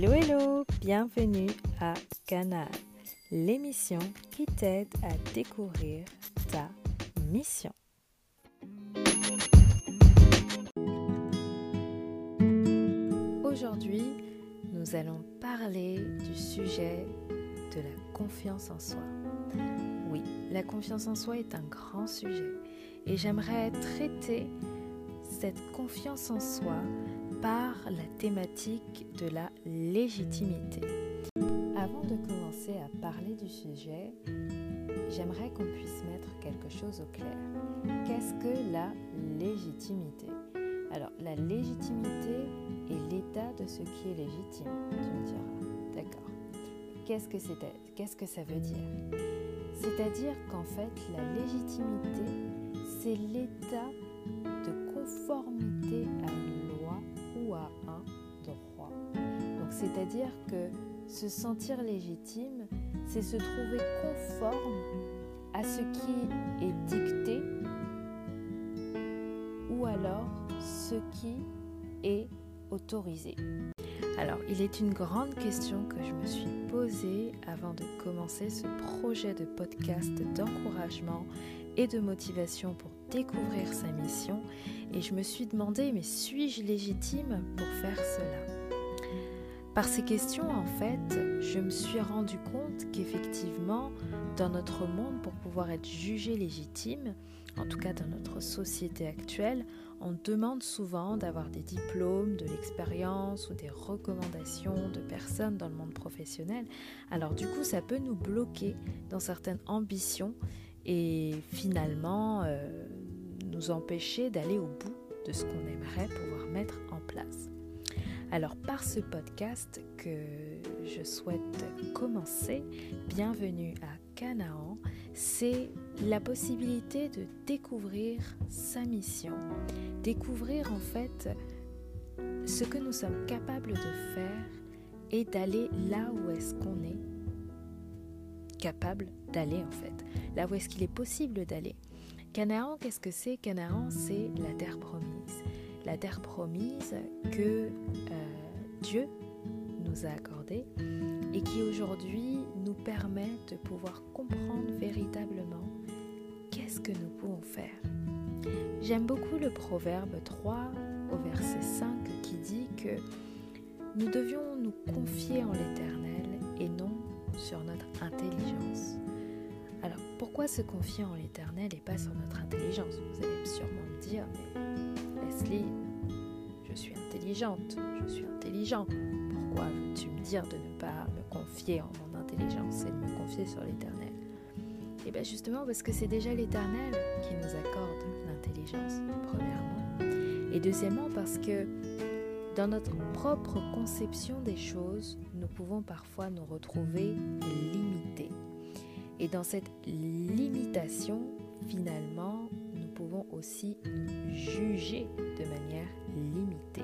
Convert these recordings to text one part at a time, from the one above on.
Hello hello, bienvenue à Canal, l'émission qui t'aide à découvrir ta mission. Aujourd'hui, nous allons parler du sujet de la confiance en soi. Oui, la confiance en soi est un grand sujet et j'aimerais traiter cette confiance en soi par la thématique de la légitimité. Avant de commencer à parler du sujet, j'aimerais qu'on puisse mettre quelque chose au clair. Qu'est-ce que la légitimité? Alors, la légitimité est l'état de ce qui est légitime, tu me diras. D'accord. Qu'est-ce que, qu'est-ce que ça veut dire? C'est-à-dire qu'en fait, la légitimité, c'est l'état de conformité à c'est-à-dire que se sentir légitime, c'est se trouver conforme à ce qui est dicté ou alors ce qui est autorisé. Alors, il est une grande question que je me suis posée avant de commencer ce projet de podcast d'encouragement et de motivation pour découvrir sa mission et je me suis demandé, mais suis-je légitime pour faire cela? Par ces questions, en fait, je me suis rendu compte qu'effectivement, dans notre monde, pour pouvoir être jugé légitime, en tout cas dans notre société actuelle, on demande souvent d'avoir des diplômes, de l'expérience ou des recommandations de personnes dans le monde professionnel. Alors du coup, ça peut nous bloquer dans certaines ambitions et finalement euh, nous empêcher d'aller au bout de ce qu'on aimerait pouvoir mettre en place. Alors par ce podcast que je souhaite commencer, bienvenue à Canaan, c'est la possibilité de découvrir sa mission, découvrir en fait ce que nous sommes capables de faire et d'aller là où est-ce qu'on est capable d'aller en fait, là où est-ce qu'il est possible d'aller. Canaan, qu'est-ce que c'est? Canaan, c'est la terre promise la terre promise que euh, Dieu nous a accordée et qui aujourd'hui nous permet de pouvoir comprendre véritablement qu'est-ce que nous pouvons faire. J'aime beaucoup le proverbe 3 au verset 5 qui dit que nous devions nous confier en l'Éternel et non sur notre intelligence. Alors pourquoi se confier en l'Éternel et pas sur notre intelligence? Vous allez sûrement me dire, mais je suis intelligente, je suis intelligent. Pourquoi veux-tu me dire de ne pas me confier en mon intelligence et de me confier sur l'éternel? Et eh bien justement parce que c'est déjà l'éternel qui nous accorde l'intelligence, premièrement. Et deuxièmement parce que dans notre propre conception des choses, nous pouvons parfois nous retrouver limités. Et dans cette limitation, finalement, pouvons aussi juger de manière limitée.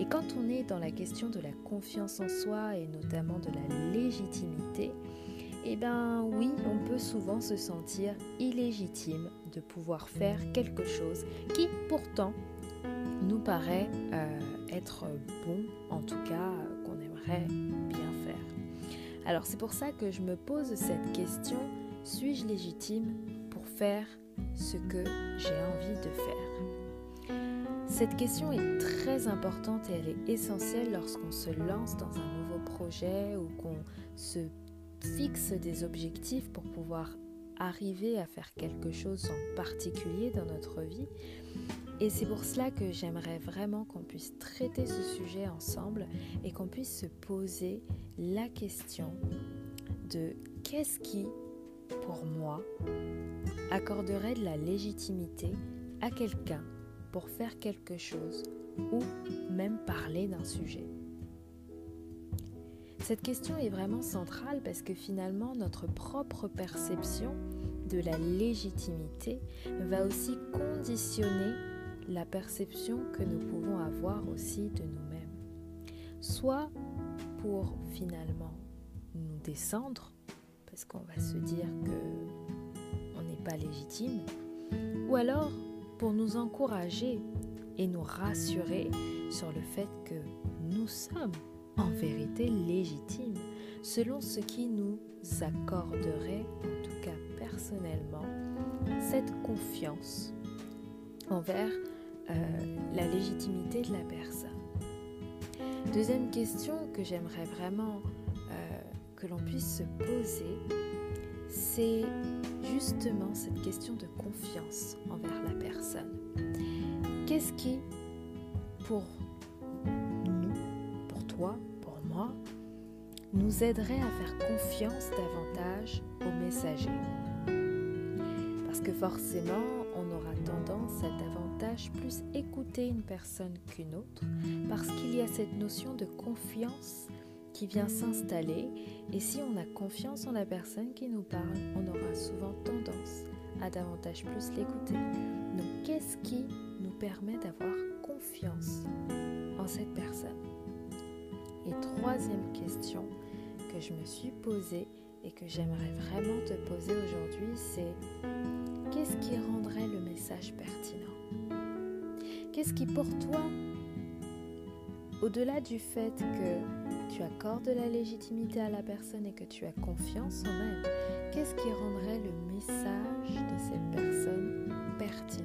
Et quand on est dans la question de la confiance en soi et notamment de la légitimité, eh bien oui, on peut souvent se sentir illégitime de pouvoir faire quelque chose qui pourtant nous paraît euh, être bon, en tout cas qu'on aimerait bien faire. Alors c'est pour ça que je me pose cette question, suis-je légitime pour faire ce que j'ai envie de faire Cette question est très importante et elle est essentielle lorsqu'on se lance dans un nouveau projet ou qu'on se fixe des objectifs pour pouvoir arriver à faire quelque chose en particulier dans notre vie. Et c'est pour cela que j'aimerais vraiment qu'on puisse traiter ce sujet ensemble et qu'on puisse se poser la question de qu'est-ce qui pour moi, accorderait de la légitimité à quelqu'un pour faire quelque chose ou même parler d'un sujet Cette question est vraiment centrale parce que finalement notre propre perception de la légitimité va aussi conditionner la perception que nous pouvons avoir aussi de nous-mêmes. Soit pour finalement nous descendre parce qu'on va se dire que on n'est pas légitime, ou alors pour nous encourager et nous rassurer sur le fait que nous sommes en vérité légitime, selon ce qui nous accorderait, en tout cas personnellement, cette confiance envers euh, la légitimité de la personne. Deuxième question que j'aimerais vraiment euh, que l'on puisse se poser, c'est justement cette question de confiance envers la personne. Qu'est-ce qui, pour nous, pour toi, pour moi, nous aiderait à faire confiance davantage au messager? Parce que forcément, on aura tendance à davantage plus écouter une personne qu'une autre, parce qu'il y a cette notion de confiance qui vient s'installer. Et si on a confiance en la personne qui nous parle, on aura souvent tendance à davantage plus l'écouter. Donc qu'est-ce qui nous permet d'avoir confiance en cette personne? Et troisième question que je me suis posée et que j'aimerais vraiment te poser aujourd'hui, c'est qu'est-ce qui rendrait le message pertinent? Qu'est-ce qui pour toi, au-delà du fait que tu accordes la légitimité à la personne et que tu as confiance en elle, qu'est-ce qui rendrait le message de cette personne pertinent?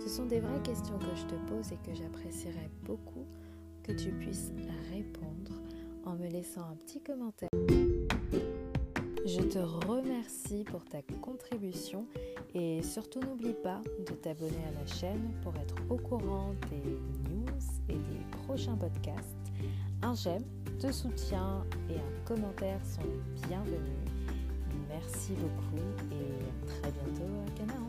Ce sont des vraies questions que je te pose et que j'apprécierais beaucoup que tu puisses répondre en me laissant un petit commentaire. Je te remercie pour ta contribution et surtout n'oublie pas de t'abonner à la chaîne pour être au courant des news et des prochains podcasts un j'aime, de soutien et un commentaire sont bienvenus. Merci beaucoup et à très bientôt à Canaan.